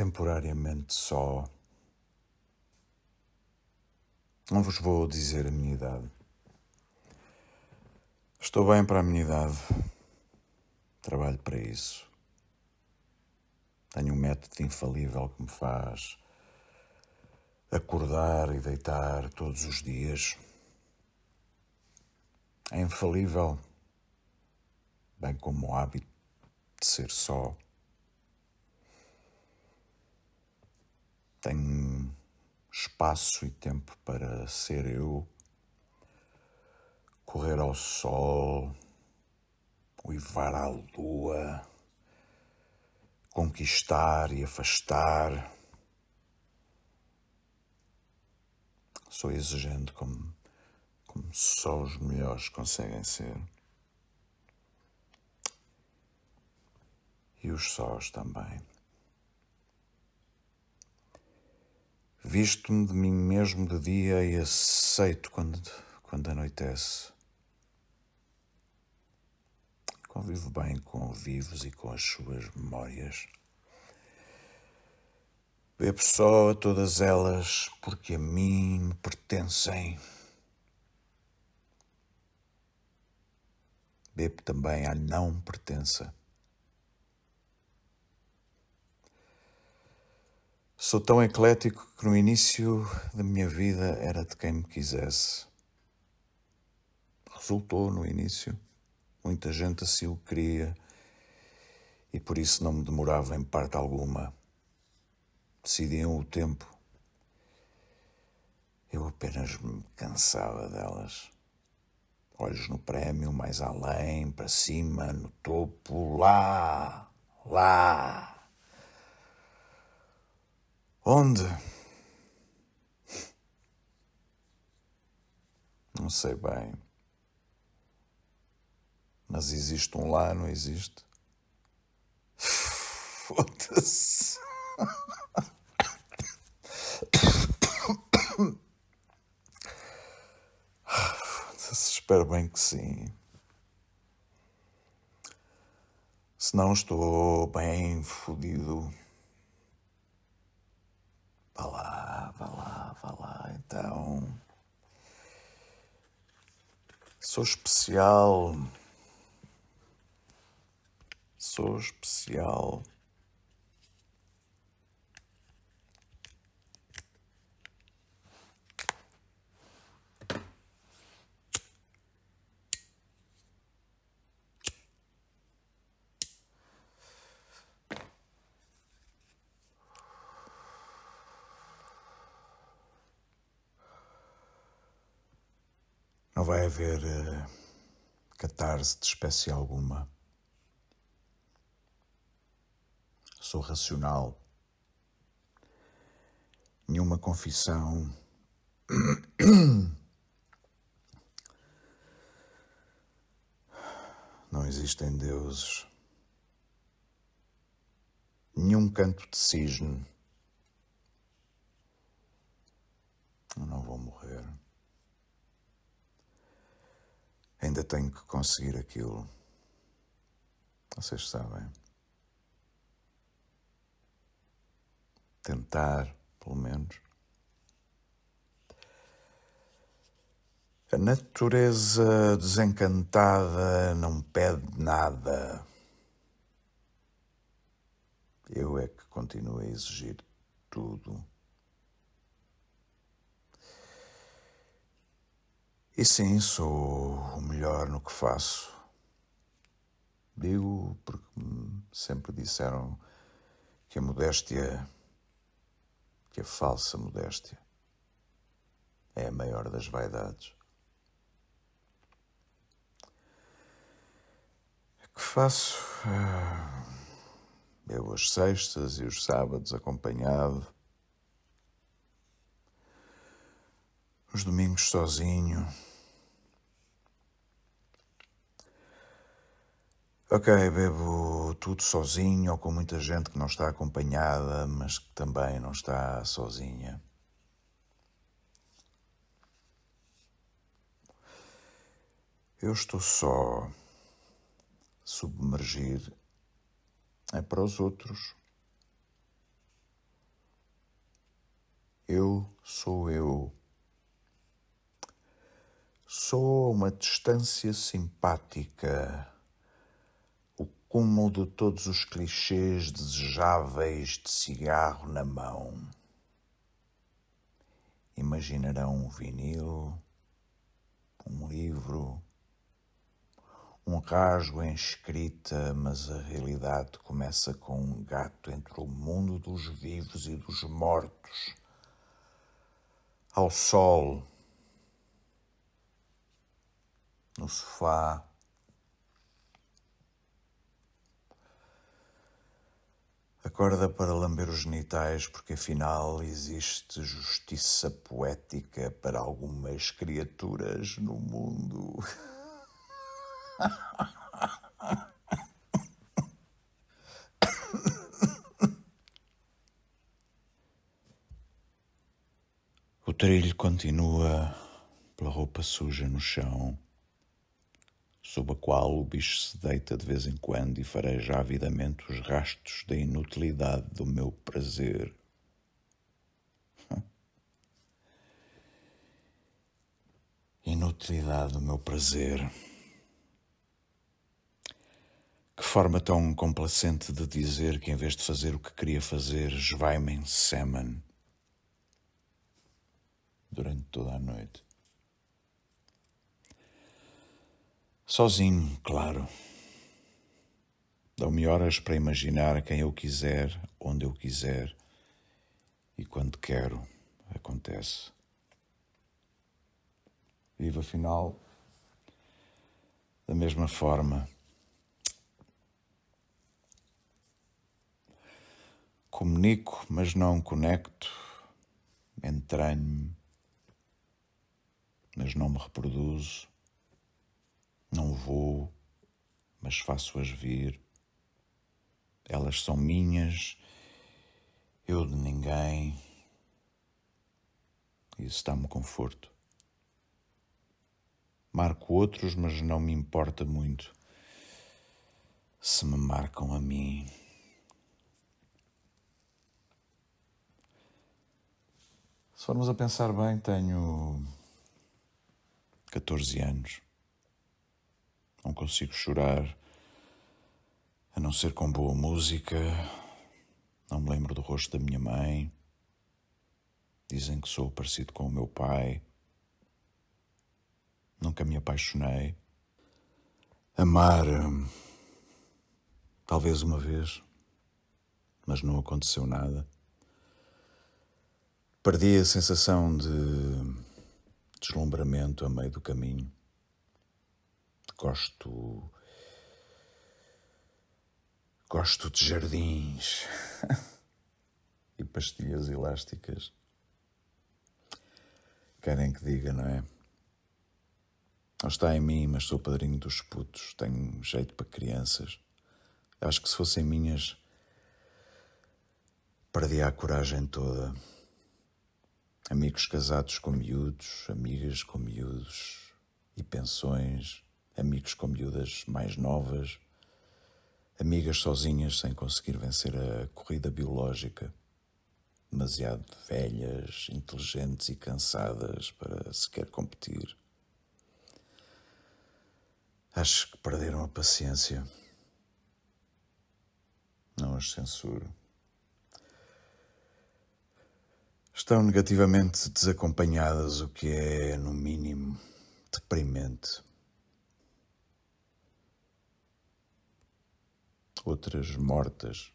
temporariamente só, não vos vou dizer a minha idade. Estou bem para a minha idade, trabalho para isso. Tenho um método infalível que me faz acordar e deitar todos os dias. É infalível, bem como o hábito de ser só. Espaço e tempo para ser eu, correr ao sol, uivar à lua, conquistar e afastar. Sou exigente como como só os melhores conseguem ser. E os sós também. Visto-me de mim mesmo de dia e aceito quando, quando anoitece. Convivo bem com vivos e com as suas memórias. Bebo só a todas elas porque a mim me pertencem. bebo também à não pertença. Sou tão eclético que no início da minha vida era de quem me quisesse. Resultou no início. Muita gente assim o queria e por isso não me demorava em parte alguma. Decidiam o tempo. Eu apenas me cansava delas olhos no prémio, mais além, para cima, no topo, lá, lá. Onde? Não sei bem. Mas existe um lá, não existe? Foda-se. Espero bem que sim. Se não estou bem fodido. Vá lá, vá lá, vá lá, então. Sou especial. Sou especial. Vai haver uh, catarse de espécie alguma. Sou racional. Nenhuma confissão. Não existem deuses. Nenhum canto de cisne. Eu não vou morrer. Ainda tenho que conseguir aquilo. Vocês sabem. Tentar, pelo menos. A natureza desencantada não pede nada. Eu é que continuo a exigir tudo. E sim, sou o melhor no que faço. Digo porque sempre disseram que a modéstia, que a falsa modéstia, é a maior das vaidades. Que faço? Eu as sextas e os sábados acompanhado. Os domingos sozinho. Ok, bebo tudo sozinho ou com muita gente que não está acompanhada, mas que também não está sozinha. Eu estou só submergir é para os outros. Eu sou eu. Sou uma distância simpática, o cúmulo de todos os clichês desejáveis de cigarro na mão. Imaginarão um vinil, um livro, um rasgo em escrita, mas a realidade começa com um gato entre o mundo dos vivos e dos mortos. Ao sol, no sofá, Acorda para lamber os genitais, porque afinal existe justiça poética para algumas criaturas no mundo. O trilho continua pela roupa suja no chão, sob a qual o bicho se deita de vez em quando e fareja avidamente os rastros da inutilidade do meu prazer. Inutilidade do meu prazer. Que forma tão complacente de dizer que, em vez de fazer o que queria fazer, esvaima semen durante toda a noite. Sozinho, claro. Dão-me horas para imaginar quem eu quiser, onde eu quiser e quando quero. Acontece. Vivo, afinal, da mesma forma Comunico, mas não conecto. Entranho-me, mas não me reproduzo. Não vou, mas faço-as vir. Elas são minhas, eu de ninguém. Isso dá-me conforto. Marco outros, mas não me importa muito se me marcam a mim. Se formos a pensar bem, tenho 14 anos. Não consigo chorar, a não ser com boa música. Não me lembro do rosto da minha mãe. Dizem que sou parecido com o meu pai. Nunca me apaixonei. Amar, talvez uma vez, mas não aconteceu nada. Perdi a sensação de deslumbramento a meio do caminho. Gosto. Gosto de jardins e pastilhas elásticas. Querem que diga, não é? Não está em mim, mas sou padrinho dos putos. Tenho jeito para crianças. Acho que se fossem minhas, perdia a coragem toda amigos casados com miúdos, amigas com miúdos e pensões, amigos com miúdas mais novas, amigas sozinhas sem conseguir vencer a corrida biológica, demasiado velhas, inteligentes e cansadas para sequer competir. Acho que perderam a paciência. Não as censuro. estão negativamente desacompanhadas, o que é, no mínimo, deprimente. Outras mortas.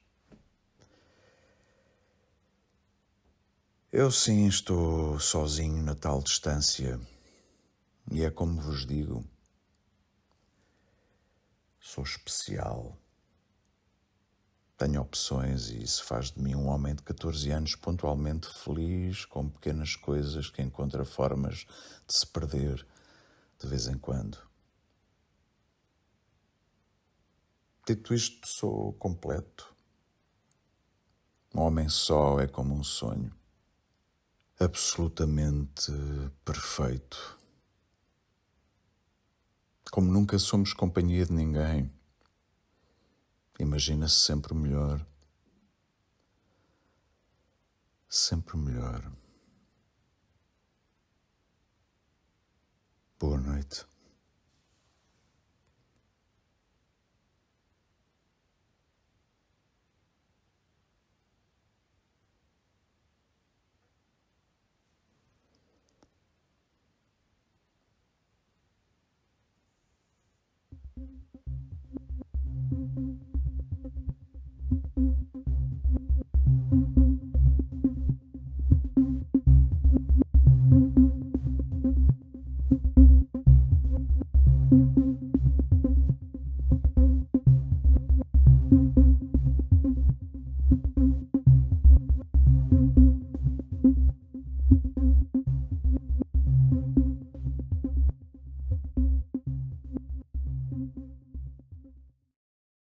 Eu sim estou sozinho na tal distância, e é como vos digo, sou especial. Tenho opções e isso faz de mim um homem de 14 anos pontualmente feliz com pequenas coisas que encontra formas de se perder de vez em quando. Dito isto, sou completo. Um homem só é como um sonho. Absolutamente perfeito. Como nunca somos companhia de ninguém, imagina-se sempre o melhor. Sempre o melhor. Boa noite.